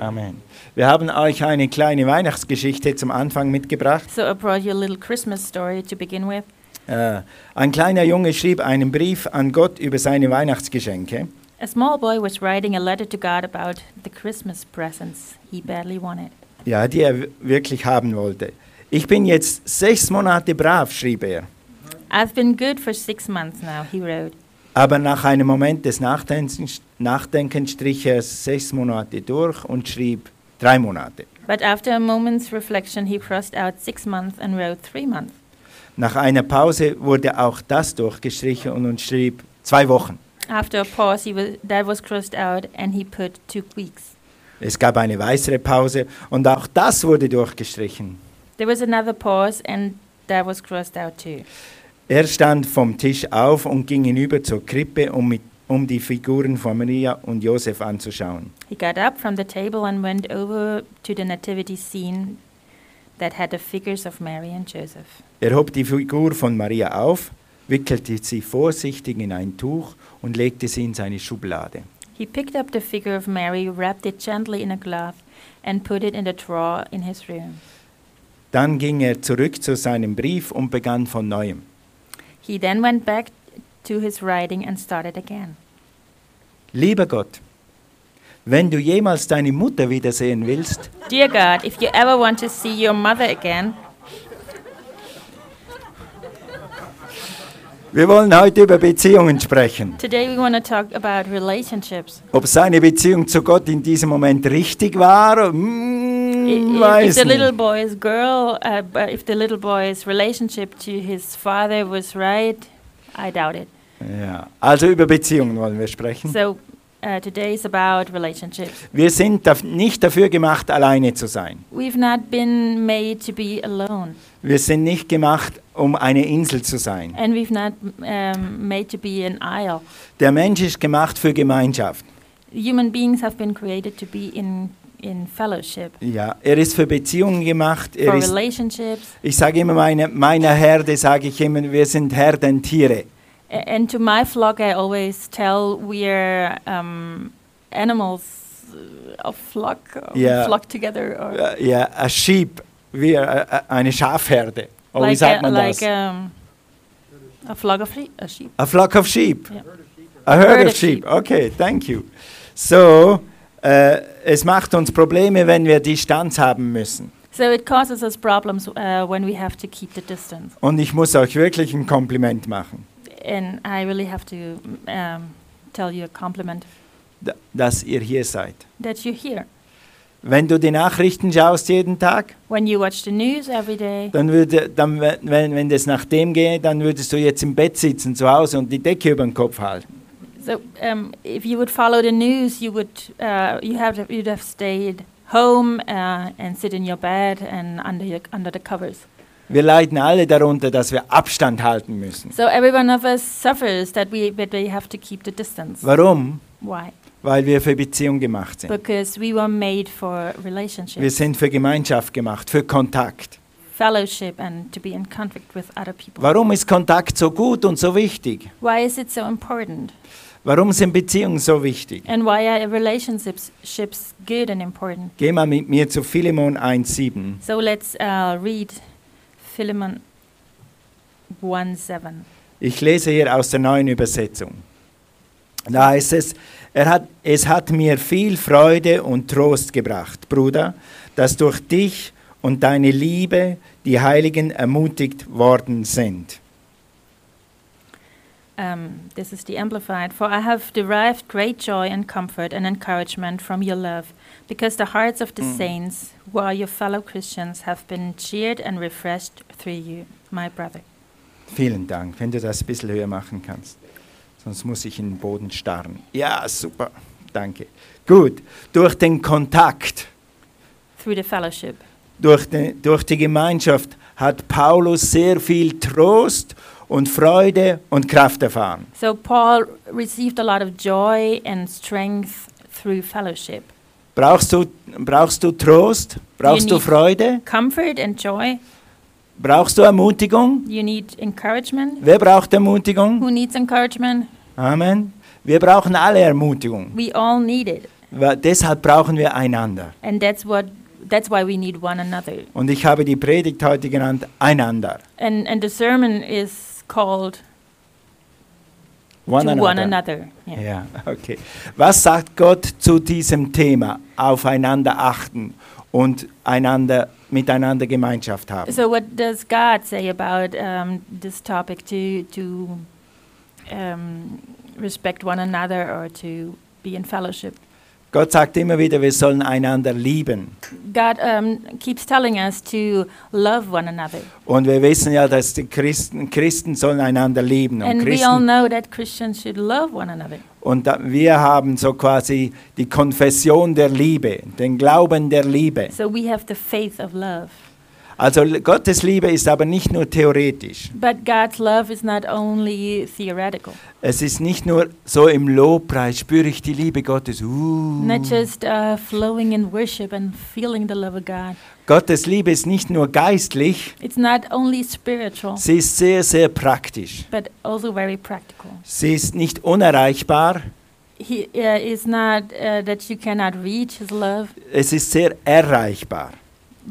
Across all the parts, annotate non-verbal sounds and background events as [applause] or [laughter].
Amen. Wir haben euch eine kleine Weihnachtsgeschichte zum Anfang mitgebracht. So I brought you a little Christmas story to begin with. Äh, ein kleiner Junge schrieb einen Brief an Gott über seine Weihnachtsgeschenke. A small boy was writing a letter to God about the Christmas presents he badly wanted. Ja, die er wirklich haben wollte. Ich bin jetzt sechs Monate brav, schrieb er. I've been good for six months now, he wrote. Aber nach einem Moment des Nachdenkens, Nachdenkens strich er sechs Monate durch und schrieb drei Monate. But after a moment's reflection, he crossed out six months and wrote three months. Nach einer Pause wurde auch das durchgestrichen und, schrieb zwei Wochen. After a pause, he was, that was crossed out and he put two weeks. Es gab eine weitere Pause und auch das wurde durchgestrichen. There was another pause and that was crossed out too. Er stand vom Tisch auf und ging hinüber zur Krippe, um, mit, um die Figuren von Maria und Josef anzuschauen. He got up from the table and went over to the nativity scene that had the figures of Mary and Joseph. Er hob die Figur von Maria auf, wickelte sie vorsichtig in ein Tuch und legte sie in seine Schublade. He picked up the figure of Mary, wrapped it gently in a cloth, and put it in the drawer in his room. Dann ging er zurück zu seinem Brief und begann von neuem. He then went back to his writing and started again. Lieber Gott, wenn du jemals deine Mutter wiedersehen willst, Dear God, if you ever want to see your mother again, wir wollen heute über Beziehungen sprechen. today we want to talk about relationships. Ob seine Beziehung zu Gott in diesem Moment richtig war, mm, If the little boy's girl, uh, but if the little boy's relationship to his father was right, I doubt it. Ja, also über Beziehungen wollen wir sprechen. So uh, today is about relationships. Wir sind daf nicht dafür gemacht, alleine zu sein. We've not been made to be alone, Wir sind nicht gemacht, um eine Insel zu sein. and we've not um, made to be an isle. Der Mensch ist gemacht für Gemeinschaft. Human beings have been created to be in in fellowship Ja, er ist für Beziehungen gemacht. Er for ist, relationships. ich sage immer, meine, meiner Herde sage ich immer, wir sind Herdentiere. A- And to my flock, I always tell we're um, animals of flock, Yeah. flock together, or Ja, Ja, a sheep, wir, äh, äh, eine Schafherde. Wie like sagt a, man like das? um, a flock of sheep. A sheep. A flock of sheep. Yeah. A herd of sheep. Okay, thank you. So, äh, es macht uns Probleme, wenn wir Distanz haben müssen. So it causes us problems uh, when we have to keep the distance. Und ich muss euch wirklich ein Kompliment machen, And I really have to um, tell you a compliment d- dass ihr hier seid. that you're here. Wenn du die Nachrichten schaust jeden Tag, When you watch the news every day, dann würde, dann, we- wenn, wenn das nach dem geht, dann würdest du jetzt im Bett sitzen zu Hause und die Decke über den Kopf halten. So um, if you would follow the news, you would uh, you have to, you'd have stayed home uh, and sit in your bed and under your, under the covers. Wir leiden alle darunter, dass wir Abstand halten müssen. So every one of us suffers that we that we have to keep the distance. Warum? Why? Weil wir für Beziehung gemacht sind. Because we were made for Wir relationships, sind für Gemeinschaft gemacht, für Kontakt. Fellowship, and to be in contact with other people. Warum ist Kontakt so gut und so wichtig? Why is it so important? Warum sind Beziehungen so wichtig? And why are relationships ships good and important? Geh mal mit mir zu Philemon 1,7. So let's uh, read Philemon 1:7. Ich lese hier aus der neuen Übersetzung. Da heißt es, er hat, es hat mir viel Freude und Trost gebracht, Bruder, dass durch dich und deine Liebe die Heiligen ermutigt worden sind. Um, this is the Amplified. For I have derived great joy and comfort and encouragement from your love, because the hearts of the Mm. saints, who are your fellow Christians, have been cheered and refreshed through you, my brother. Vielen Dank, wenn du das ein bisschen höher machen kannst. Sonst muss ich in den Boden starren. Ja, super, danke. Gut, durch den Kontakt, Through the fellowship. Durch die, durch die Gemeinschaft hat Paulus sehr viel Trost und Freude und Kraft erfahren. So Paul received a lot of joy and strength through fellowship. Brauchst du, brauchst du Trost? Brauchst du Freude? Comfort and joy. Brauchst du Ermutigung? You need encouragement. Wer braucht Ermutigung? Who needs encouragement? Amen. Wir brauchen alle Ermutigung. We all need it. Deshalb brauchen wir einander. And that's what that's why we need one another. Und ich habe die Predigt heute genannt, einander. And and the sermon is called One to another. one another. Yeah. Ja, okay. Was sagt Gott zu diesem Thema? Aufeinander achten und einander, miteinander Gemeinschaft haben. So what does God say about um, this topic to to um, respect one another or to be in fellowship? Gott sagt immer wieder, wir sollen einander lieben. God um, keeps telling us to love one another, Und wir wissen ja, dass die Christen, Christen sollen einander lieben. Und, and we all Christen, know that Christians should love one another. und da, wir haben so quasi die Konfession der Liebe, den Glauben der Liebe. So we have the faith of love. Also Gottes Liebe ist aber nicht nur theoretisch. But God's love is not only theoretical, Es ist nicht nur so im Lobpreis spüre ich die Liebe Gottes. Uh. not just uh, flowing in worship and feeling the love of God. Gottes Liebe ist nicht nur geistlich, It's not only spiritual, sie ist sehr, sehr praktisch. but also very practical. Sie ist nicht unerreichbar, He uh, is not uh, that you cannot reach His love. es ist sehr erreichbar.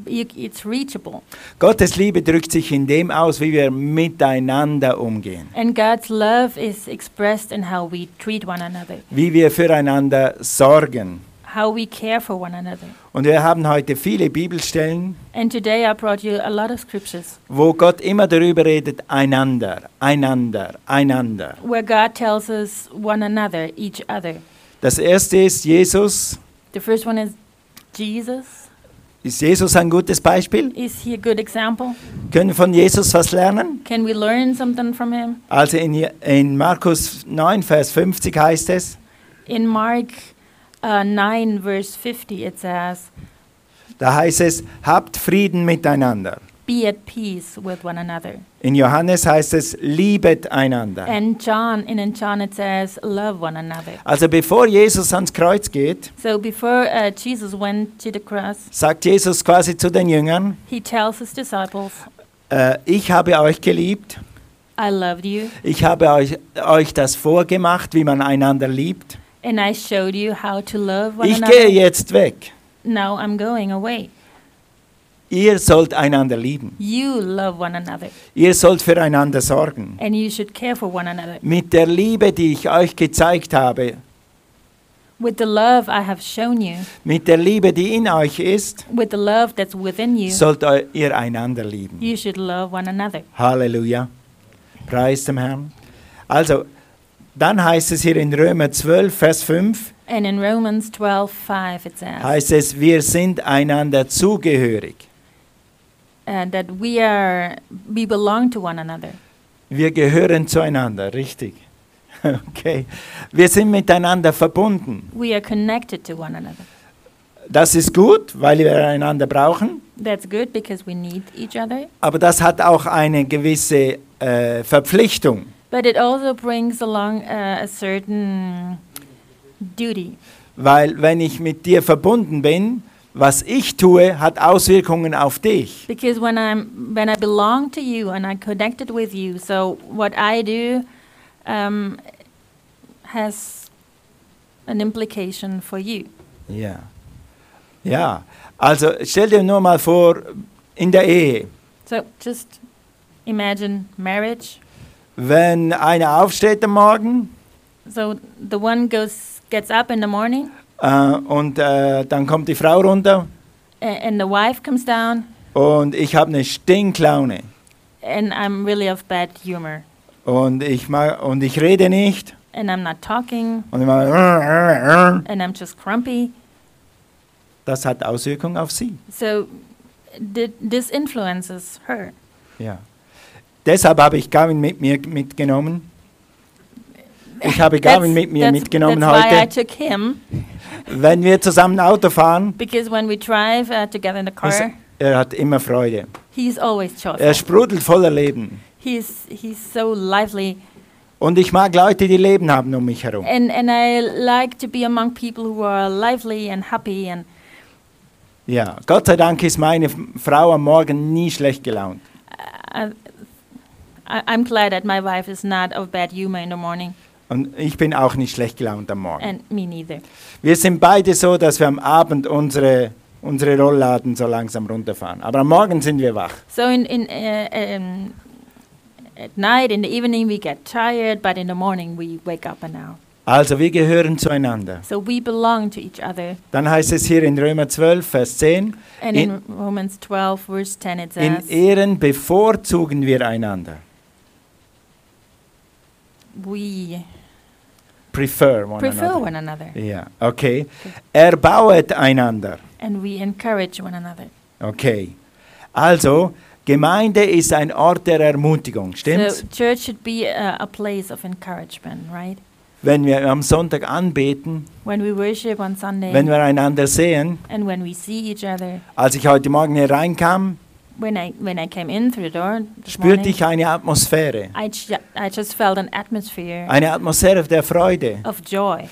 It's reachable, Gottes Liebe drückt sich in dem aus, wie wir miteinander umgehen, and God's love is expressed in how we treat one another, wie wir füreinander sorgen. how we care for one another. Und wir haben heute viele Bibelstellen, And today I brought you a lot of scriptures wo Gott immer darüber redet, einander, einander, einander. where God tells us one another, each other. Das erste ist Jesus. The first one is Jesus. Ist Jesus ein gutes Beispiel? Is he a good example? Können wir von Jesus was lernen? Can we learn something from him? Also in, in Markus 9, Vers 50 heißt es, In Mark uh, 9, verse 50, it says, da heißt es, habt Frieden miteinander. Be at peace with one another. In Johannes heißt es, liebet einander. And John, in John it says, Love one another. Also bevor Jesus ans Kreuz geht, So before uh, Jesus went to the cross, sagt Jesus quasi zu den Jüngern, he tells his disciples, äh, ich habe euch geliebt, I loved you, ich habe euch, euch das vorgemacht, wie man einander liebt. and I showed you how to love one Ich another. gehe jetzt weg. Now I'm going away. Ihr sollt einander lieben. You love one another, Ihr sollt füreinander sorgen. and you should care for one another. Mit der Liebe, die ich euch gezeigt habe, With the love I have shown you, mit der Liebe, die in euch ist, with the love that's within you, sollt ihr einander lieben. you should love one another. Halleluja. Preis dem Herrn. Also, dann heißt es hier in Römer 12, Vers 5, And in Romans 12, 5, it says heißt es, wir sind einander zugehörig. Uh, that we are, we belong to one another. Wir gehören zueinander, richtig. [laughs] Okay. Wir sind miteinander verbunden. We are connected to one another. Das ist gut, weil wir einander brauchen, That's good because we need each other. aber das hat auch eine gewisse äh, Verpflichtung. But it also brings along uh, a certain duty. Weil wenn ich mit dir verbunden bin, was ich tue, hat Auswirkungen auf dich. Because when I'm when I belong to you and I'm connected with you, so what I do um, has an implication for you. Ja. Ja. Also stell dir nur mal vor, in der Ehe, So just imagine marriage. wenn einer aufsteht am Morgen So the one goes gets up in the morning, äh, und äh, dann kommt die Frau runter and the wife comes down, und ich habe eine Stinklaune and I'm really of bad humor, und ich, mag, und ich rede nicht and I'm not talking, und ich mache, and I'm just grumpy. das hat Auswirkungen auf sie. So th- this influences her. Ja. Deshalb habe ich Gavin mit mir mitgenommen. Ich habe Gavin mit mir that's, mitgenommen that's heute. Wenn wir zusammen Auto fahren, because when we drive uh, together in the car, er hat immer Freude. he's always Er sprudelt voller Leben. He's he's so lively, Und ich mag Leute, die Leben haben um mich herum. and and I like to be among people who are lively and happy. And Ja, Gott sei Dank ist meine Frau am Morgen nie schlecht gelaunt. I, I, I'm glad that my wife is not of bad humor in the morning. Und ich bin auch nicht schlecht gelaunt am Morgen. and me neither. Wir sind beide so, dass wir am Abend unsere, unsere Rollladen so langsam runterfahren. Aber am Morgen sind wir wach. So in in uh, um, at night, in the evening, we get tired, but in the morning we wake up and now. Also wir gehören zueinander. So we belong to each other. Dann heißt es hier in Römer 12, Vers 10, And In- in, Romans 12, verse 10, it in says, Ehren bevorzugen wir einander. we Prefer one prefer another. one another Ja, okay. Erbauet einander. and we encourage one another. Okay. Also, Gemeinde ist ein Ort der Ermutigung, stimmt's? So church should be a, a place of encouragement, right? Wenn wir am Sonntag anbeten, When we worship on Sunday wenn wir einander sehen, and when we see each other. als ich heute Morgen hier reinkam, When I when I came in through the door spürte morning, ich eine Atmosphäre. I, I just felt an atmosphere Eine Atmosphäre der Freude, of joy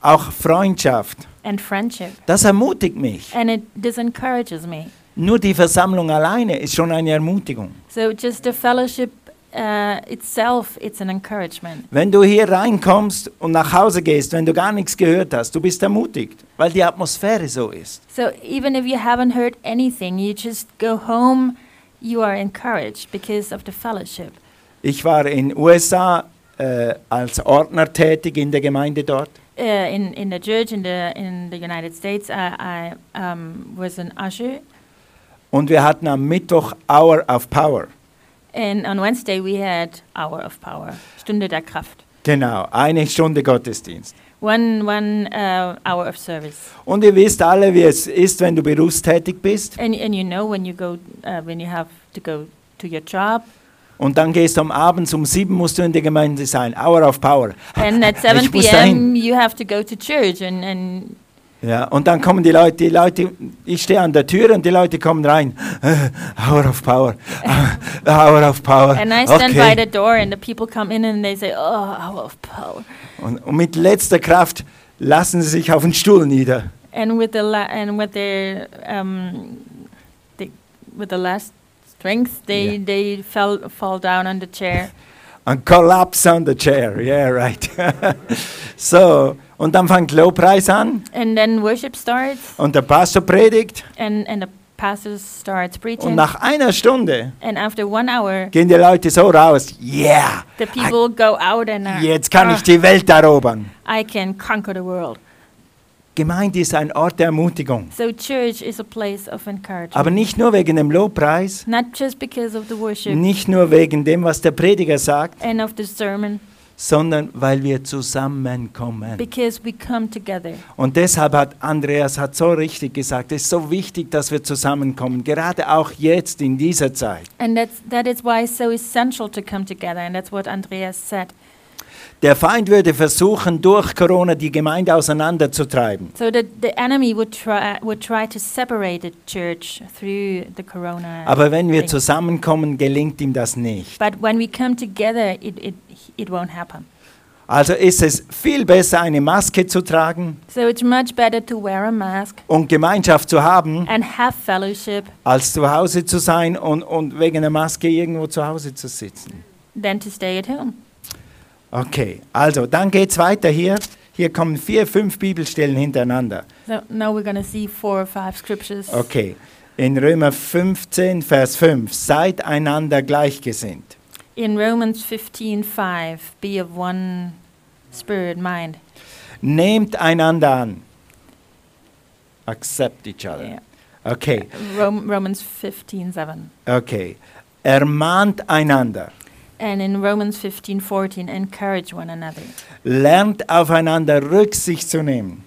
auch Freundschaft. and friendship, Das ermutigt mich. and it this encourages me. Nur die Versammlung alleine ist schon eine Ermutigung. So just the fellowship uh, itself, it's an encouragement. Wenn du hier reinkommst und nach Hause gehst, wenn du gar nichts gehört hast, du bist ermutigt, weil die Atmosphäre so ist. So even if you haven't heard anything, you just go home, you are encouraged because of the fellowship. Ich war in USA äh, als Ordner tätig in der Gemeinde dort. Uh, in in the church in the in the United States, I, I um, was an usher, Und wir hatten am Mittwoch Hour of Power. And on Wednesday we had Hour of Power, Stunde der Kraft, Genau, eine Stunde Gottesdienst. one one uh, hour of service. Und ihr wisst alle, wie es ist, wenn du berufstätig bist. And and you know when you go uh, when you have to go to your job, Und dann gehst du am Abend um sieben musst du in der Gemeinde sein. Hour of Power. and at 7 [laughs] Ich p.m. you have to go to church, and and Ja, und dann kommen die Leute, die Leute, ich stehe an der Tür und die Leute kommen rein. Hour of Power. Hour of Power. and I stand by Okay. the door, and the people come in and they say, "Oh, Hour of Power." Und, und mit letzter Kraft lassen sie sich auf den Stuhl nieder. And with the la- and with their um, the, with the last strength, they Yeah. they fell fall down on the chair. [laughs] And collapse on the chair. Yeah, right. [laughs] so, und dann fängt Lobpreis an And then worship starts, und der Pastor predigt. and and the pastor starts Und preaching. nach einer Stunde And after one hour, gehen die Leute so raus. Yeah, the people go out and are, jetzt kann ich "Ah, die Welt erobern. I can conquer the world. Gemeinde ist ein Ort der Ermutigung. So church is a place of encouragement. Aber nicht nur wegen dem Lobpreis, Not just because of the worship nicht nur wegen dem, was der Prediger sagt, and of the sermon, sondern weil wir zusammenkommen. because we come together. Und deshalb hat Andreas hat so richtig gesagt, es ist so wichtig, dass wir zusammenkommen, gerade auch jetzt in dieser Zeit. And that's, that is why it's so essential to come together. And that's what Andreas said. Der Feind würde versuchen, durch Corona die Gemeinde auseinanderzutreiben. So that the enemy would try, would try to separate the church through the corona. Aber wenn wir zusammenkommen, gelingt ihm das nicht. But when we come together, it, it, it won't happen. Also ist es viel besser, eine Maske zu tragen So it's much better to wear a mask und Gemeinschaft zu haben, and have fellowship als zu Hause zu sein und, und wegen der Maske irgendwo zu Hause zu sitzen. than to stay at home. Okay, also dann geht es weiter hier. Hier kommen vier, fünf Bibelstellen hintereinander. So now we're going to see four or five scriptures. Okay, in Römer 15, Vers 5, seid einander gleichgesinnt. In Romans 15:5, be of one spirit, mind. Nehmt einander an. Accept each other. Yeah. Okay, Rom- Romans 15:7. okay. Ermahnt einander. And in Romans 15:14, encourage one another Lernt aufeinander Rücksicht zu nehmen.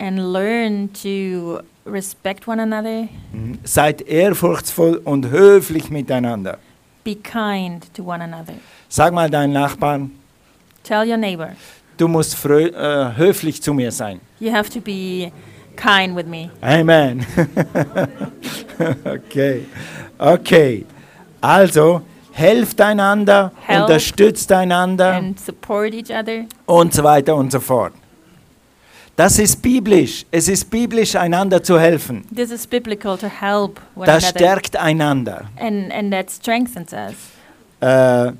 and learn to respect one another. Mhm. Seid ehrfurchtsvoll und höflich miteinander. Be kind to one another. Sag mal deinen Nachbarn, Tell your neighbor, du musst äh, höflich zu mir sein. you have to be kind with me. Amen. [laughs] okay. Okay. Also, helft einander, Help unterstützt einander and support each other. und so weiter und so fort. Das ist biblisch. Es ist biblisch, einander zu helfen. This is biblical to help one Das another. stärkt einander. And, and that strengthens us. Äh,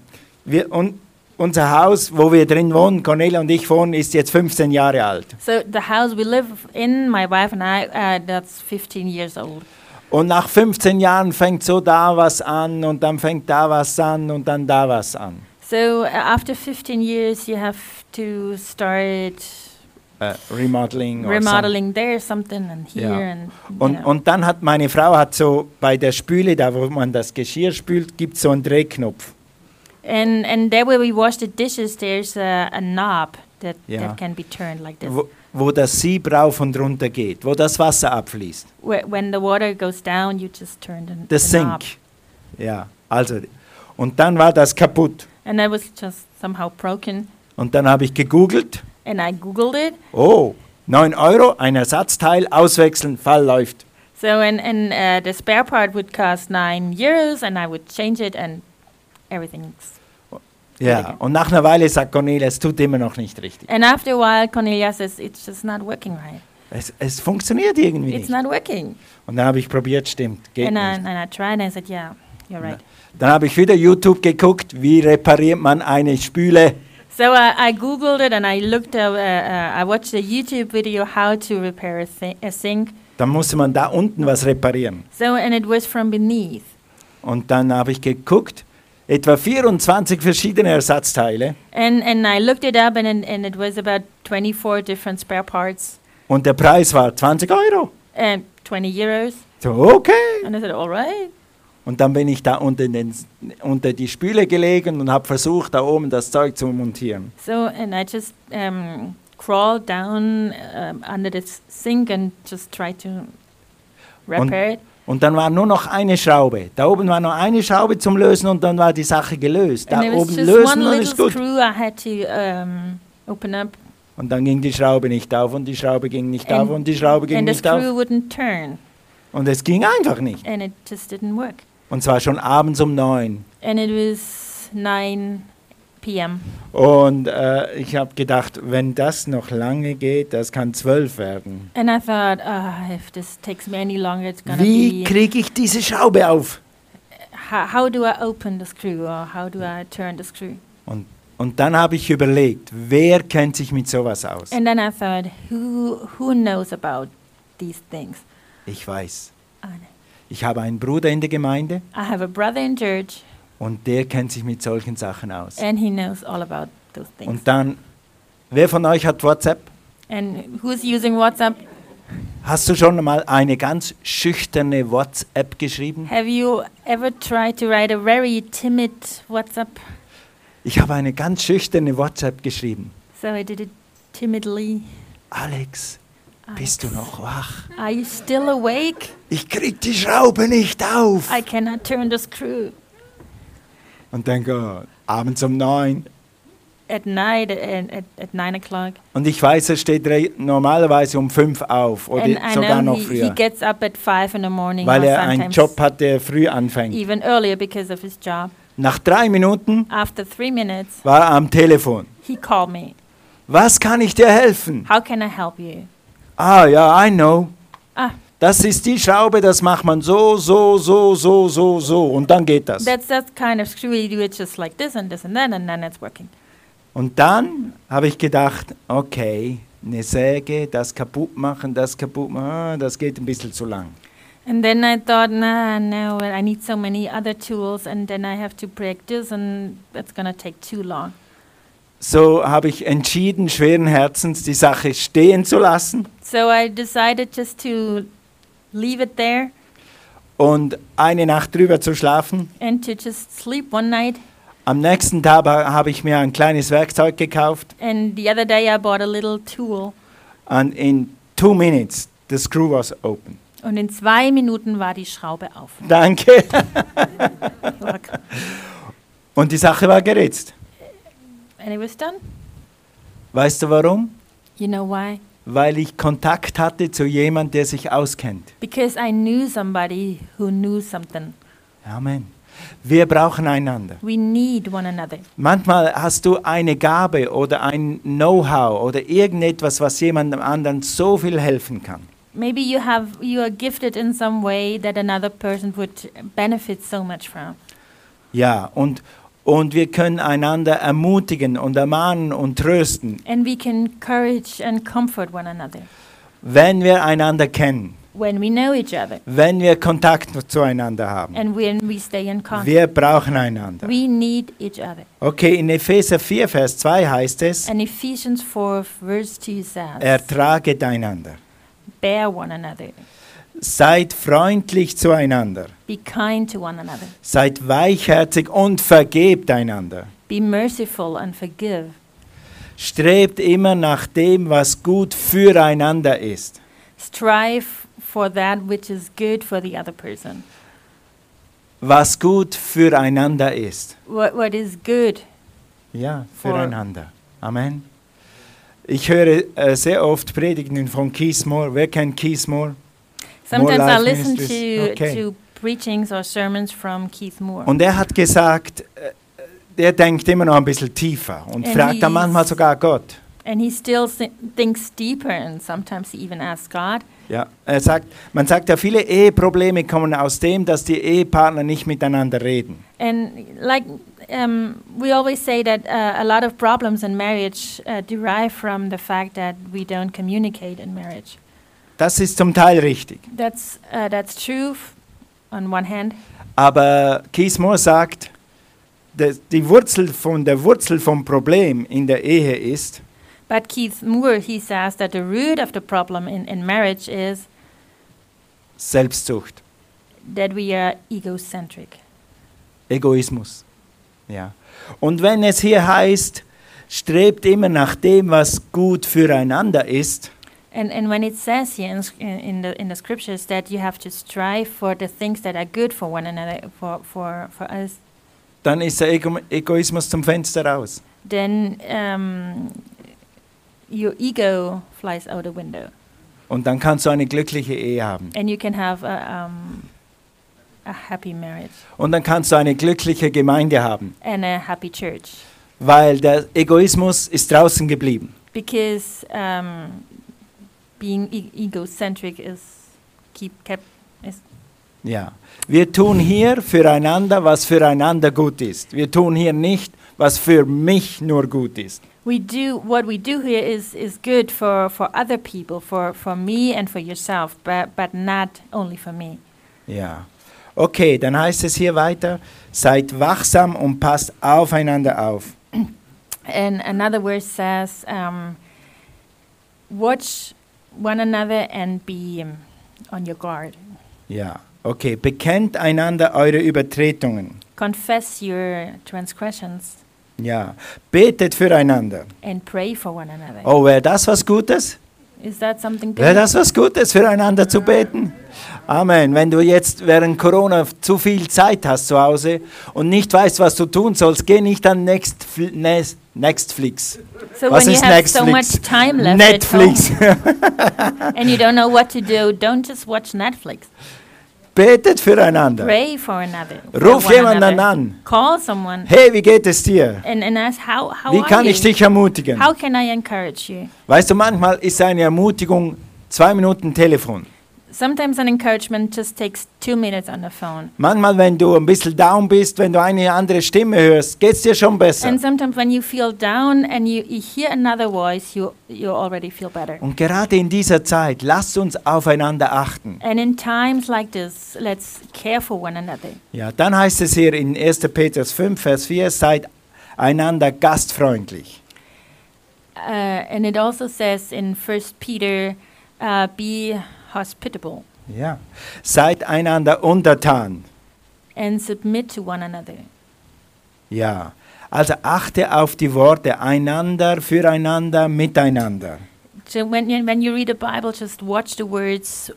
wir, und unser Haus, wo wir drin wohnen, Cornelia und ich wohnen, ist jetzt 15 Jahre alt. So the house we live in, my wife and I, uh, that's 15 years old. Und nach 15 Jahren fängt so da was an und dann fängt da was an und dann da was an. So uh, after 15 years, you have to start Äh, Remodeling. remodeling there something and here Ja. and Und, know. und dann hat meine Frau hat so bei der Spüle, da wo man das Geschirr spült, gibt es so einen Drehknopf. and and there where we wash the dishes, there's a, a knob that Yeah. that can be turned like this. Wo, wo das Sieb rauf und runter geht, wo das Wasser abfließt. When the water goes down, you just turn the, the. Sink. Ja, also. Und dann war das kaputt. And was just somehow broken. Und dann habe ich gegoogelt. And I googled it. Oh, 9 Euro, ein Ersatzteil, auswechseln, Fall läuft. So and and uh, the spare part would cost nine euros, and I would change it, and everything's. Ja, und nach einer Weile sagt Cornelia, es tut immer noch nicht richtig. And after a while, Cornelia says it's just not working right. Es, es funktioniert irgendwie It's nicht. not working. Und dann habe ich probiert, stimmt, geht and I nicht. and I tried, and I said, yeah, you're right. Dann habe ich wieder YouTube geguckt, wie repariert man eine Spüle. So uh, I googled it, and I looked. Uh, uh, uh, I watched a YouTube video how to repair a, thi- a sink. Dann musste man da unten was reparieren. So and it was from beneath. Und dann habe ich geguckt, etwa 24 verschiedene Ersatzteile. And and I looked it up, and and, it was about 24 different spare parts, Und der Preis war 20 Euro. and 20 euros. So, okay. And I said, all right. Und dann bin ich da unter, den, unter die Spüle gelegen und habe versucht, da oben das Zeug zu montieren. So, and I just um, crawled down um, under the sink and just tried to repair it. Und dann war nur noch eine Schraube. Da oben war noch eine Schraube zum Lösen und dann war die Sache gelöst. Da oben lösen und ist gut. to um, Und dann ging die Schraube nicht auf und die Schraube ging nicht auf And- und die Schraube ging nicht auf. Und es ging einfach nicht. and it just didn't work. Und zwar schon abends um neun. And it was 9 p.m. Und äh, ich habe gedacht, wenn das noch lange geht, das kann zwölf werden. And I thought, uh, if this takes me any longer, it's gonna Wie be. kriege ich diese Schraube auf? How, how do I open the screw, or how do I turn the screw? Und dann habe ich überlegt, wer kennt sich mit sowas aus? And then I thought, who who knows about these things? Ich weiß. I Ich habe einen Bruder in der Gemeinde I have a brother in church, und der kennt sich mit solchen Sachen aus. and he knows all about those things. Und dann, wer von euch hat WhatsApp? And who's using WhatsApp? Hast du schon mal eine ganz schüchterne WhatsApp geschrieben? Have you ever tried to write a very timid WhatsApp? Ich habe eine ganz schüchterne WhatsApp geschrieben. So I did it timidly. Alex, bist du noch wach? Are you still awake? Ich krieg die Schraube nicht auf. I cannot turn the screw. Und dann go, abends um neun. At night, at, at, 9 o'clock. Und ich weiß, er steht normalerweise um fünf auf oder And sogar noch he, he früher, gets up at 5 in the morning, weil er einen Job hat, der früh anfängt. even earlier because of his job. Nach drei Minuten After three minutes, war er am Telefon. he called me. Was kann ich dir helfen? How can I help you? Ah ja, I know. Ah, Das ist die Schraube, das macht man so, so, so, so, so, so und dann geht das. that's that kind of screw. You do it just like this and this and that, and then it's working. Und dann habe ich gedacht, okay, eine Säge, das kaputt machen, das kaputt machen, ah, das geht ein bisschen zu lang. And then I thought, nah, no, I need so many other tools, and then I have to break this, and it's gonna take too long. So habe ich entschieden, schweren Herzens die Sache stehen zu lassen So I decided just to leave it there und eine Nacht drüber zu schlafen. and to just sleep one night. Am nächsten Tag ha- habe ich mir ein kleines Werkzeug gekauft And the other day I bought a little tool, und in two minutes the screw was open. und in zwei Minuten war die Schraube auf. Danke. [laughs] Und die Sache war geritzt. and it was done. Weißt du warum? You know why? Weil ich Kontakt hatte zu jemand, der sich auskennt. Because I knew somebody who knew something. Amen. Wir brauchen einander. We need one another. Manchmal hast du eine Gabe oder ein Know-how oder irgendetwas, was jemandem anderen so viel helfen kann. Maybe you have you are gifted in some way that another person would benefit so much from. Ja, und, und wir können einander ermutigen und ermahnen und trösten, And we can encourage and comfort one another wenn wir einander kennen, when we know each other wenn wir Kontakt zueinander haben. and when we stay in contact. Wir brauchen einander. We need each other. Okay, in Epheser 4, Vers 2 heißt es, And Ephesians 4, verse 2 says, ertraget einander. Bear one another, Seid freundlich zueinander. be kind to one another, Seid weichherzig und vergebt einander. be merciful and forgive. Strebt immer nach dem, was gut füreinander ist. Strive for that which is good for the other person. Was gut füreinander ist. What, what is good Ja, füreinander. Amen. Ich höre äh, sehr oft Predigten von Keith Moore. Wer kennt Keith Moore? Sometimes I listen to, Okay. to preachings or sermons from Keith Moore. Und er hat gesagt, er denkt immer noch ein bisschen tiefer und And fragt dann manchmal sogar Gott. and he still thinks deeper and sometimes he even asks God. Ja, er sagt, man sagt ja, viele Eheprobleme kommen aus dem, dass die Ehepartner nicht miteinander reden. And like um, we always say that uh, a lot of problems in marriage uh, derive from the fact that we don't communicate in marriage. Das ist zum Teil richtig. That's, uh, that's true on one hand, Aber Keith Moore sagt, dass die Wurzel von der Wurzel vom Problem in der Ehe ist, but Keith Moore, he says that the root of the problem in, in marriage is Selbstsucht, that we are egocentric. Egoismus. Ja. Und wenn es hier heißt, strebt immer nach dem, was gut füreinander ist, And, and when it says here in, in, the, in the scriptures that you have to strive for the things that are good for one another, for, for, for us, dann ist der Ego Egoismus zum Fenster raus. then um, your ego flies out the window. Und dann kannst du eine glückliche Ehe haben. And you can have a, um, a happy marriage Und dann kannst du eine glückliche Gemeinde haben. and a happy church. Weil der Egoismus ist draußen geblieben. Because um, being e- egocentric is keep kept is Ja. Wir tun hier füreinander, was füreinander gut ist. Wir tun hier nicht, was für mich nur gut ist. we do what we do here is is good for for other people for for me and for yourself but but not only for me Ja. Okay, dann heißt es hier weiter, seid wachsam und passt aufeinander auf. and another verse says um, watch one another and be on your guard Ja. Okay, bekennt einander eure Übertretungen. confess your transgressions Ja. Betet füreinander. and pray for one another Oh, wäre das was Gutes? is that something Wäre good das was Gutes, füreinander zu beten? Amen. Wenn du jetzt während Corona zu viel Zeit hast zu Hause und nicht weißt, was du tun sollst, geh nicht an Next, Next, Nextflix. so was when you ist have so Netflix? much time left Netflix. at home [laughs] and you don't know what to do don't just watch netflix Betet füreinander. Pray for another. for Ruf one jemanden another. an. Call someone Hey, wie geht es dir? and, and ask how how Wie kann you? ich dich ermutigen? How can I encourage you? Weißt du, manchmal ist eine Ermutigung zwei Minuten Telefon. Sometimes an encouragement just takes two minutes on the phone. Manchmal, wenn du ein bisschen down bist, wenn du eine andere Stimme hörst, geht es dir schon besser. And sometimes when you feel down and you, you hear another voice, you you already feel better. Und gerade in dieser Zeit, lasst uns aufeinander achten. And in times like this, let's care for one another. Ja, dann heißt es hier in 1. Petrus 5, Vers 4, seid einander gastfreundlich. Uh, and it also says in First Peter, uh, be hospitable Ja. Seid einander untertan. and submit to one another. Ja. Also achte auf die Worte einander, füreinander, miteinander. So when you, when you read the Bible, just watch the words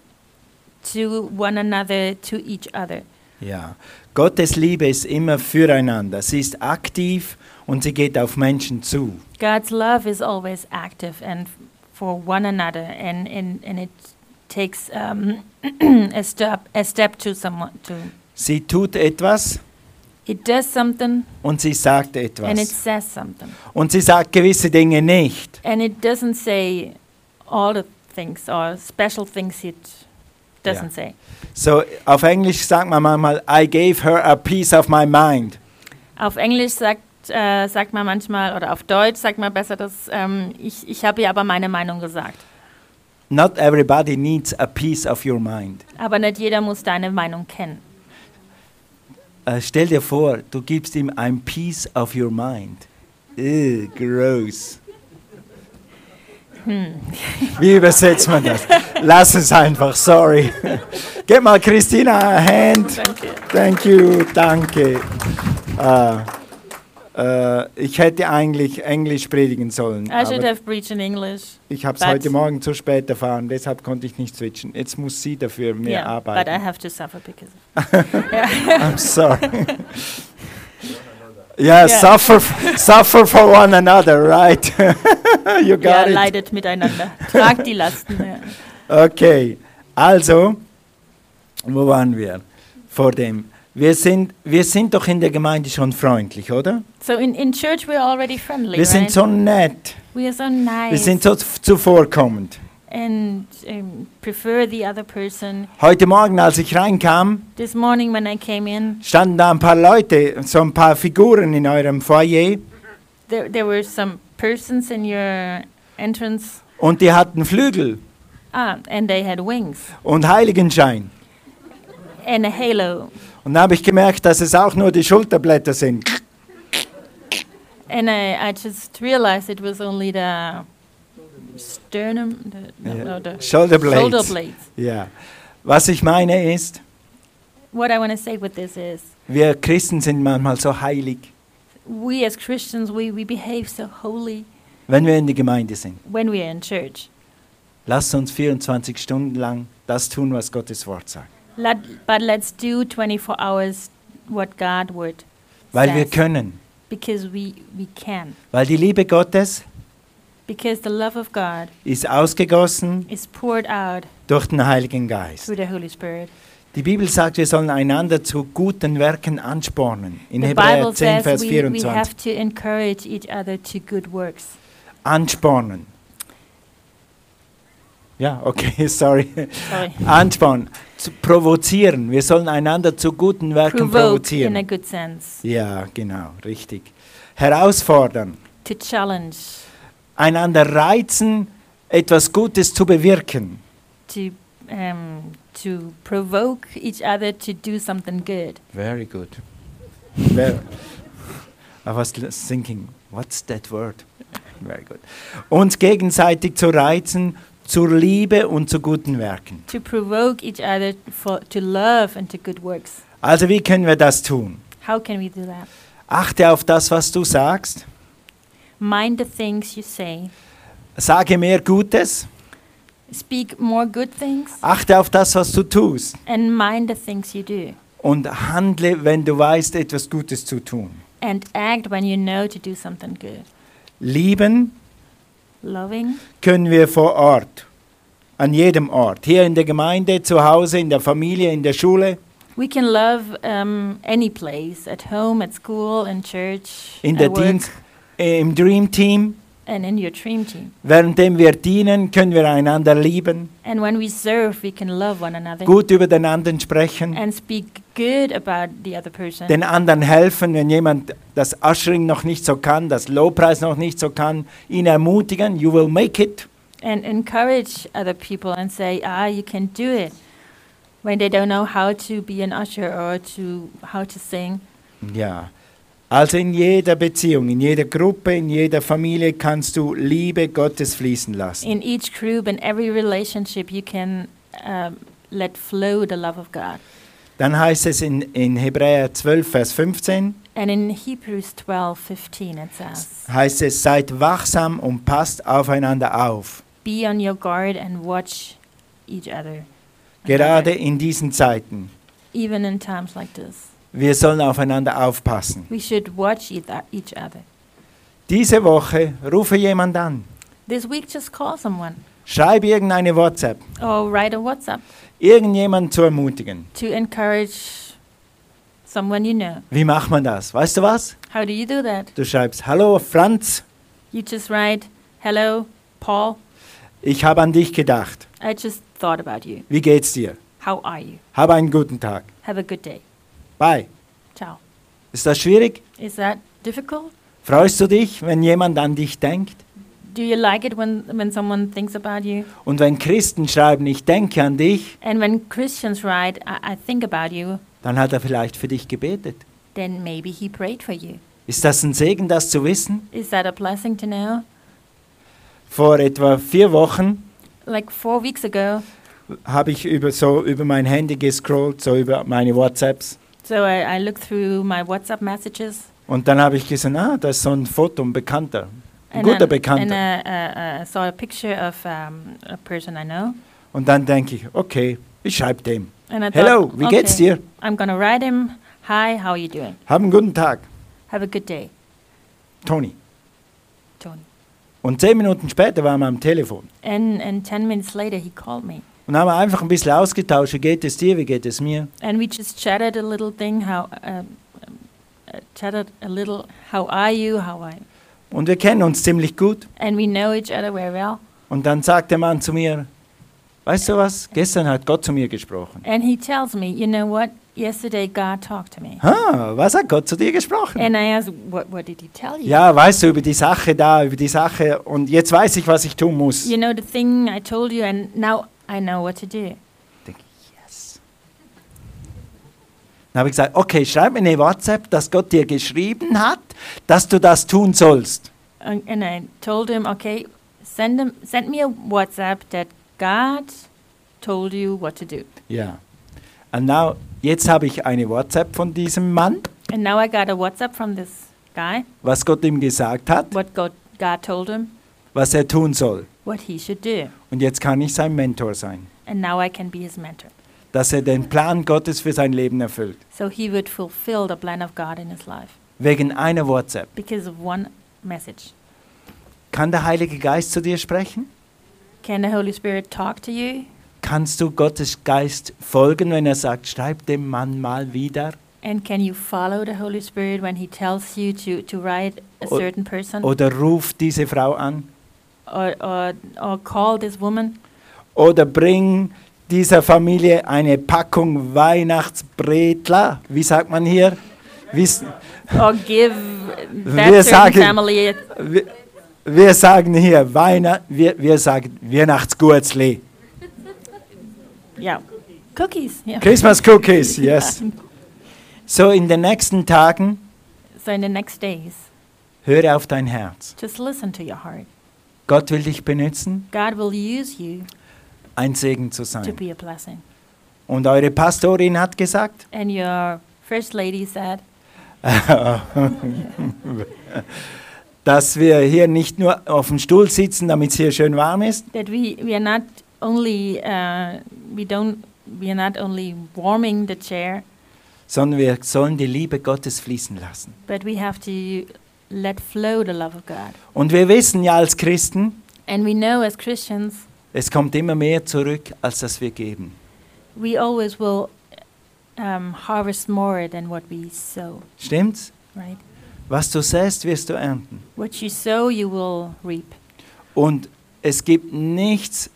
to one another, to each other. Ja. Gottes Liebe ist immer füreinander. Sie ist aktiv und sie geht auf Menschen zu. God's love is always active and for one another, and, and, and it takes um, [clears throat] a step a step to someone to. Sie tut etwas It does something und sie sagt and it etwas. says something, Und sie sagt gewisse Dinge nicht. and it doesn't say all the things or special things it doesn't Yeah. say. So auf Englisch sagt man manchmal, I gave her a piece of my mind. Auf Englisch sagt, äh, sagt man manchmal, oder auf Deutsch sagt man besser, dass ähm, ich, ich habe ihr aber meine Meinung gesagt. Not everybody needs a piece of your mind. Aber nicht jeder muss deine Meinung kennen. Äh, stell dir vor, du gibst ihm ein piece of your mind. Ew, gross. Wie übersetzt man das? Lass es einfach, sorry. Gib mal Christina a hand. Thank you, danke. Äh, ich hätte eigentlich Englisch predigen sollen. I should have preached in English. ich habe es but- heute Morgen zu spät erfahren, deshalb konnte ich nicht switchen. Jetzt muss sie dafür mehr yeah, but I arbeiten. have to suffer because. [laughs] I'm sorry. [laughs] yeah, Yeah. suffer, suffer for one another, right? [laughs] you Ja, got it. leidet miteinander. Tragt die Lasten. Ja. Okay, also, wo waren wir? Vor dem. Wir sind, wir sind doch in der Gemeinde schon freundlich, oder? So in, in church we're already friendly, Wir sind right? so nett. we are so nice Wir sind so zuvorkommend. and um, prefer the other person. Heute Morgen, als ich reinkam, This morning when I came in, standen da ein paar Leute, so ein paar Figuren in eurem Foyer there, there were some persons in your entrance. und die hatten Flügel Ah, and they had wings und Heiligenschein. and a halo. Und da habe ich gemerkt, dass es auch nur die Schulterblätter sind. And I, I just realized it was only the sternum, the, Yeah. no, the Shoulder blades. shoulder blades. Ja. Was ich meine ist, What I want to say with this is, wir Christen sind manchmal so heilig, we as Christians, we, we behave so holy wenn wir in der Gemeinde sind. when we are in church. Lasst uns 24 Stunden lang das tun, was Gottes Wort sagt. Let, but let's do 24 hours what God word Weil wir says. können. because we, we can. Weil die Liebe Gottes Because the love of God ist ausgegossen is poured out durch den Heiligen Geist. through the Holy Spirit. Die Bibel sagt, wir sollen einander zu guten Werken anspornen. In the Hebräer Bible 10, says Vers we, we 24. have to encourage each other to good works. Anspornen. Ja, okay, [laughs] sorry. Sorry. Anspornen. Zu provozieren. Wir sollen einander zu guten Werken Provoke in a provozieren. good sense. Ja, genau, richtig. Herausfordern. To challenge, Einander reizen, etwas Gutes zu bewirken. to, um, to provoke each other to do something good. Very good. Very. I was thinking, what's that word? [laughs] Very good. Uns gegenseitig zu reizen zur Liebe und zu guten Werken. To provoke each other for, to love and to good works. Also wie können wir das tun? How can we do that? Achte auf das, was du sagst. Mind the things you say. Sage mehr Gutes. Speak more good things. Achte auf das, was du tust. And mind the things you do. Und handle, wenn du weißt, etwas Gutes zu tun. And act when you know to do something good. Lieben Loving. können wir vor Ort. An jedem Ort. Hier in der Gemeinde, zu Hause, in der Familie, in der Schule, We can love um, any place, at home, at school, in church, in at der work, Dienst, äh, im Dream Team. And in your dream team. Währenddem wir dienen, können wir einander lieben, And when we serve, we can love one another gut über den anderen sprechen, and speak good about the other person. den anderen helfen, wenn jemand das Ushering noch nicht so kann, das Lobpreis noch nicht so kann, ihn ermutigen, you will make it. and encourage other people and say, ah, you can do it. When they don't know how to be an usher or to how to sing. Ja. Also in jeder Beziehung, in jeder Gruppe, in jeder Familie kannst du Liebe Gottes fließen lassen. In each group and every relationship, you can um, let flow the love of God. Dann heißt es in, in Hebräer 12, Vers 15, And in Hebrews 12, 15, it says, heißt es, seid wachsam und passt aufeinander auf. Be on your guard and watch each other. Gerade in diesen Zeiten. even in times like this. Wir sollen aufeinander aufpassen. We should watch each other. Diese Woche rufe jemand an. This week, just call someone Schreib irgendeine WhatsApp. or write a WhatsApp Irgendjemanden zu ermutigen. to encourage someone you know. Wie macht man das? Weißt du was? How do you do that? Du schreibst, hallo Franz, You just write, Hello, Paul. ich habe an dich gedacht. I just thought about you. Wie geht's dir? How are you? Hab einen guten Tag. Have a good day. Bye. Ciao. Ist das schwierig? Is that difficult? Freust du dich, wenn jemand an dich denkt? Do you like it when, when someone thinks about you? Und wenn Christen schreiben, ich denke an dich, And when Christians write, I, I think about you, dann hat er vielleicht für dich gebetet. then maybe he prayed for you. Ist das ein Segen, das zu wissen? Is that a blessing to know? Vor etwa vier Wochen Like four weeks ago, habe ich über, so über mein Handy gescrollt, so über meine WhatsApps. So I, I looked through my WhatsApp messages. Und dann habe ich gesehen, ah, das ist so ein Foto, ein Bekannter. Ein And, guter then- Bekannter. uh, uh, uh, saw a picture of um, a person I know. Und dann denke ich, okay, ich schreibe dem. And I Hello, thought, wie geht's okay, dir? I'm gonna write him. Hi, how are you doing? Hab einen guten Tag, Have a good day, Toni. Tony. Und zehn Minuten später waren wir am Telefon. And and ten minutes later, he called me, Und haben einfach ein bisschen ausgetauscht, wie geht es dir, wie geht es mir. and we just chatted a little thing. How uh, chatted a little. How are you? How I? Und wir kennen uns ziemlich gut. And we know each other very well. Und dann sagt der Mann zu mir, weißt du was, gestern hat Gott zu mir gesprochen. And he tells me, you know what? Yesterday, God talked to me. Ha, was hat Gott zu dir gesprochen? And I asked, what What did he tell you? Ja, weißt du, über die Sache da, über die Sache. Und jetzt weiß ich, was ich tun muss. You know the thing I told you, and now I know what to do. denke ich, yes. Dann habe ich gesagt, okay, schreib mir eine WhatsApp, dass Gott dir geschrieben hat, dass du das tun sollst. And, and I told him, okay, send him, send me a WhatsApp that God told you what to do. Ja. Und now, jetzt habe ich eine WhatsApp von diesem Mann, And now I got a WhatsApp from this guy, was Gott ihm gesagt hat, what God, God told him, was er tun soll. what he should do. Und jetzt kann ich sein Mentor sein, And now I can be his mentor. dass er den Plan Gottes für sein Leben erfüllt. So he would fulfill the plan of God in his life Wegen einer WhatsApp. because of one message. Kann der Heilige Geist zu dir sprechen? Can the Holy Spirit talk to you? Kannst du Gottes Geist folgen, wenn er sagt, schreib dem Mann mal wieder? And can you follow the Holy Spirit when he tells you to, to write a certain person Oder ruf diese Frau an? Or, or, or call this woman? Oder bring dieser Familie eine Packung Weihnachtsbretler. Wie sagt man hier? Wie's- or give Wir that certain sagen- family Wir, wir sagen hier Weihnacht, wir, wir sagen Weihnachtsgurzli. yeah cookies yeah Christmas Cookies, [laughs] yes. So in den nächsten Tagen so in the next days höre auf dein Herz. just listen to your heart Gott will dich benutzen, god will use you ein Segen zu to sein. be a blessing Und eure Pastorin hat gesagt, and your first lady said [laughs] dass wir hier nicht nur auf dem Stuhl sitzen, damit es hier schön warm ist, that we, we are not only uh, we don't we are not only warming the chair sondern wir sollen die Liebe Gottes fließen lassen. but we have to let flow the love of god Und wir wissen ja als Christen, and we know as christians es kommt immer mehr zurück, als das wir geben. we always will um, harvest more than what we sow Stimmt's? right Was du säst, wirst du ernten. what you sow you will reap Und es gibt nichts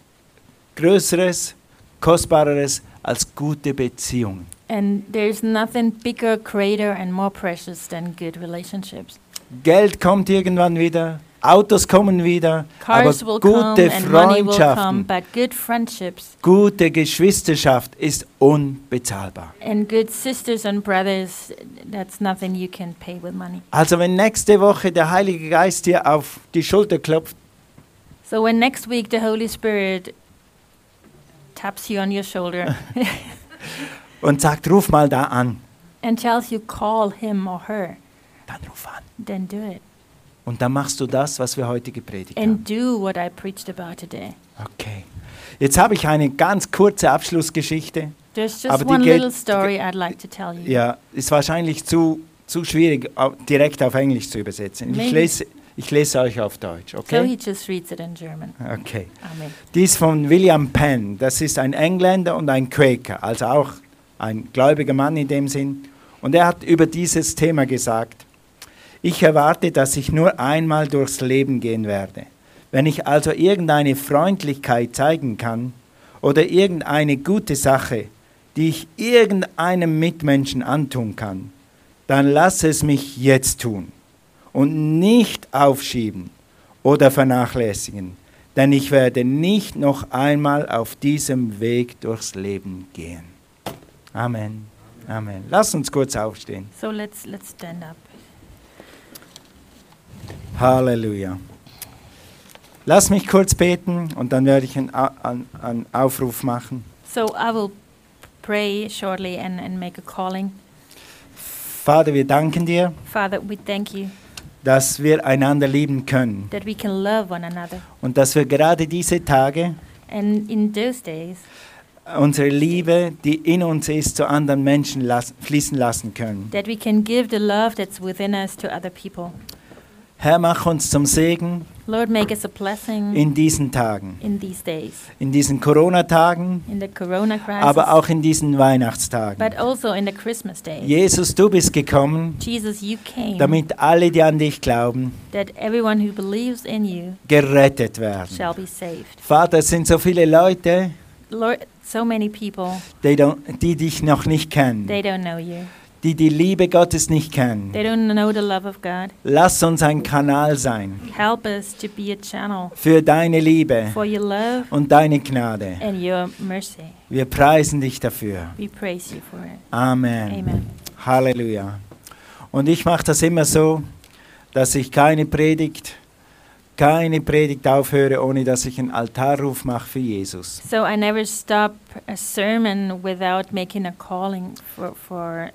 Größeres, Kostbareres als gute Beziehungen. And there's nothing bigger, greater, and more precious than good relationships. Geld kommt irgendwann wieder, Autos kommen wieder, Cars aber come gute come, Freundschaften, friendships gute Geschwisterschaft ist unbezahlbar. and good sisters and brothers, that's nothing you can pay with money. Also wenn nächste Woche der Heilige Geist dir auf die Schulter klopft, So when next week the Holy Spirit taps you on your shoulder [laughs] und sagt, ruf mal da an, and tells you call him or her, dann ruf an. then do it. Und dann machst du das, was wir heute gepredigt haben. And do what I preached about today. Okay. Jetzt habe ich eine ganz kurze Abschlussgeschichte. There's just Aber die one geht- little story I'd like to tell you. Ja, ist wahrscheinlich zu, zu schwierig, au- direkt auf Englisch zu übersetzen. Ich Maybe. lese, ich lese euch auf Deutsch, So okay? he just reads it in German. Okay. Amen. Dies von William Penn. Das ist ein Engländer und ein Quaker, also auch ein gläubiger Mann in dem Sinn. Und er hat über dieses Thema gesagt, ich erwarte, dass ich nur einmal durchs Leben gehen werde. Wenn ich also irgendeine Freundlichkeit zeigen kann oder irgendeine gute Sache, die ich irgendeinem Mitmenschen antun kann, dann lass es mich jetzt tun und nicht aufschieben oder vernachlässigen, denn ich werde nicht noch einmal auf diesem Weg durchs Leben gehen. Amen. Amen. Lass uns kurz aufstehen. So let's let's stand up. Halleluja. Lass mich kurz beten und dann werde ich einen, Au- einen, einen Aufruf machen. So I will pray shortly and, and make a calling. Vater, wir danken dir, Father, we thank you dass wir einander lieben können that we can love one another. und dass wir gerade diese Tage days, unsere Liebe, die in uns ist, zu anderen Menschen las fließen lassen können. that we can give the love that's within us to other people. Herr, mach uns zum Segen Lord, make us a blessing in diesen Tagen, in these days, in diesen Corona-Tagen, corona aber auch in diesen Weihnachtstagen. but also in the Christmas days. Jesus, du bist gekommen, Jesus, you came damit alle, die an dich glauben, that everyone who believes in you gerettet werden. shall be saved. Vater, es sind so viele Leute, Lord, so many people, die, die dich noch nicht kennen, they don't know you. Die die Liebe Gottes nicht kennen. They don't know the love of God. Lass uns ein Kanal sein Help us to be a channel für deine Liebe for your love und deine Gnade. and your mercy. Wir preisen dich dafür. We praise you for it. Amen. Amen. Halleluja. Und ich mache das immer so, dass ich keine Predigt, keine Predigt aufhöre, ohne dass ich einen Altarruf mache für Jesus. So I never stop a sermon without making a calling for, for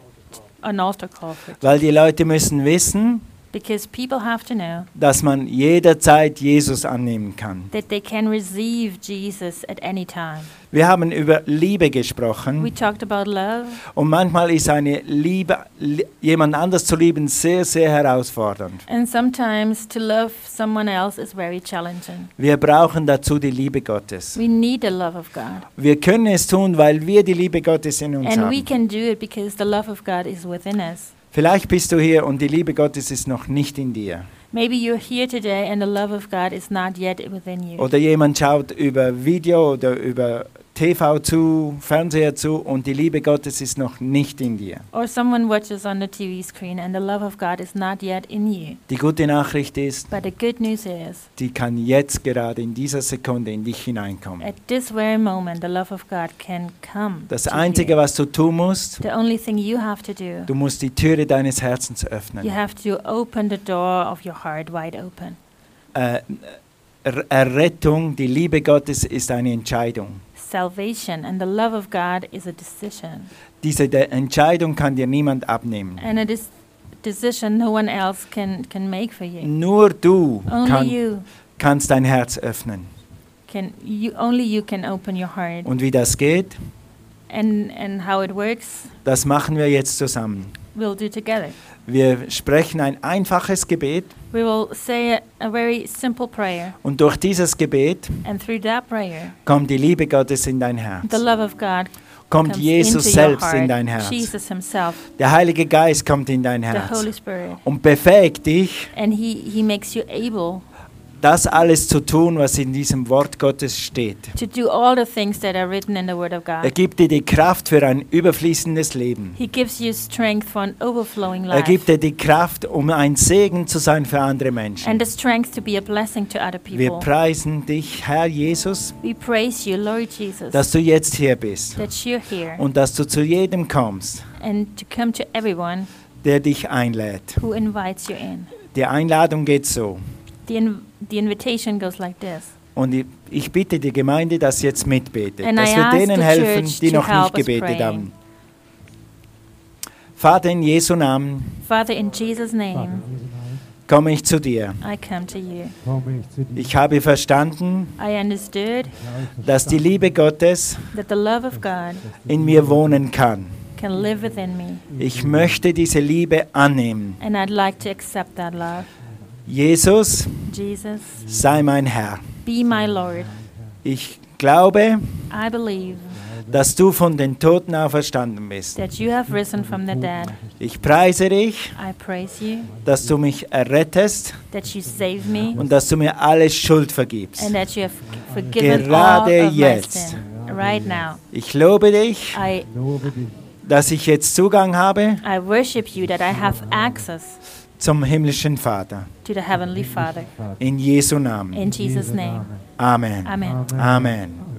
Weil die Leute müssen wissen, because people have to know dass man jederzeit Jesus annehmen kann. that they can receive Jesus at any time. Wir haben über Liebe We gesprochen talked about love, und manchmal ist eine Liebe, li- jemand anders zu lieben, sehr, sehr herausfordernd. and sometimes to love someone else is very challenging. Wir brauchen dazu die Liebe Gottes. We need the love of God. Wir können es tun, weil wir die Liebe Gottes in uns And we haben. can do it because the love of God is within us. Vielleicht bist du hier und die Liebe Gottes ist noch nicht in dir. Maybe you're here today and the love of God is not yet within you. Oder jemand schaut über Video oder über TV zu, Fernseher zu und die Liebe Gottes ist noch nicht in dir. Or someone watches on the TV screen and the love of God is not yet in you. Die gute Nachricht ist, But the good news is, die kann jetzt gerade in dieser Sekunde in dich hineinkommen. at this very moment, the love of God can come. Das Einzige, you. was du tun musst, The only thing you have to do, du musst die Türe deines Herzens you öffnen. have to open the door of your heart wide open. Äh, Er- Errettung, die Liebe Gottes ist eine Entscheidung. Salvation and the love of God is a decision. Diese De Entscheidung kann dir niemand abnehmen. And it is decision no one else can, can make for you. Nur du Only kann, you kannst dein Herz öffnen. can you only you can open your heart. Und wie das geht, And and how it works, das machen wir jetzt zusammen. We'll do together. Wir sprechen ein einfaches Gebet We will say a, a very simple prayer, und durch dieses Gebet and through that prayer, kommt die Liebe Gottes in dein Herz. the love of God Kommt comes Jesus selbst heart. in dein Herz. Jesus Himself, Der Heilige Geist kommt in dein the Herz Holy Spirit, und befähigt dich, and He He makes you able das alles zu tun, was in diesem Wort Gottes steht. to do all the things that are written in the Word of Er gibt dir die Kraft für ein überfließendes Leben. He gives you strength for an overflowing Er life, gibt dir die Kraft, um ein Segen zu sein für andere Menschen. and the strength to be a blessing to other Wir people. preisen dich, Herr Jesus, We praise you, Lord Jesus, dass du jetzt hier bist that you're here, und dass du zu jedem kommst, and to come to everyone der dich einlädt. who invites you in. Die Einladung geht so. The, the invitation goes like this. Und ich- ich bitte die Gemeinde, dass jetzt mitbetet, And dass I wir ask denen the helfen, church die to noch help nicht us gebetet haben. Vater, in Jesu Namen Father, in Jesus' name, komme ich zu dir. I come to you. Ich habe verstanden, I understood dass die Liebe Gottes that the love of God in mir wohnen kann. can live within me, Ich möchte diese Liebe annehmen. and I'd like to accept that love. Jesus, Jesus, sei mein Herr. be my Lord. Ich glaube, I believe dass du von den Toten auferstanden bist. that you have risen from the dead. Ich preise dich, I praise you dass du mich errettest that you save me und dass du mir alle Schuld vergibst. and that you have forgiven Gerade all of my jetzt. sin right now. Ich lobe dich, I dass ich jetzt Zugang habe I worship you that I have access zum himmlischen Vater. to the Heavenly Father. In Jesu Namen. In Jesus' name. Amen. Amen. Amen.